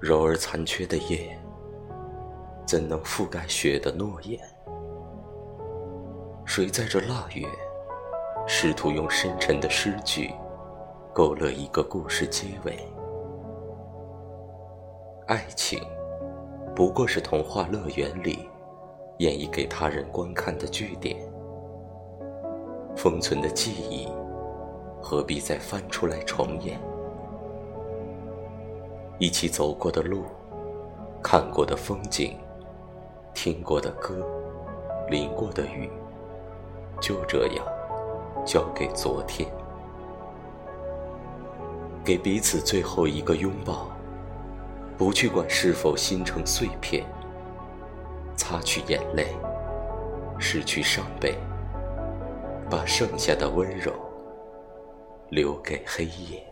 柔而残缺的叶，怎能覆盖雪的诺言？谁在这腊月，试图用深沉的诗句，勾勒一个故事结尾？爱情，不过是童话乐园里演绎给他人观看的句点。封存的记忆，何必再翻出来重演？一起走过的路，看过的风景，听过的歌，淋过的雨，就这样交给昨天，给彼此最后一个拥抱。不去管是否心成碎片，擦去眼泪，拭去伤悲，把剩下的温柔留给黑夜。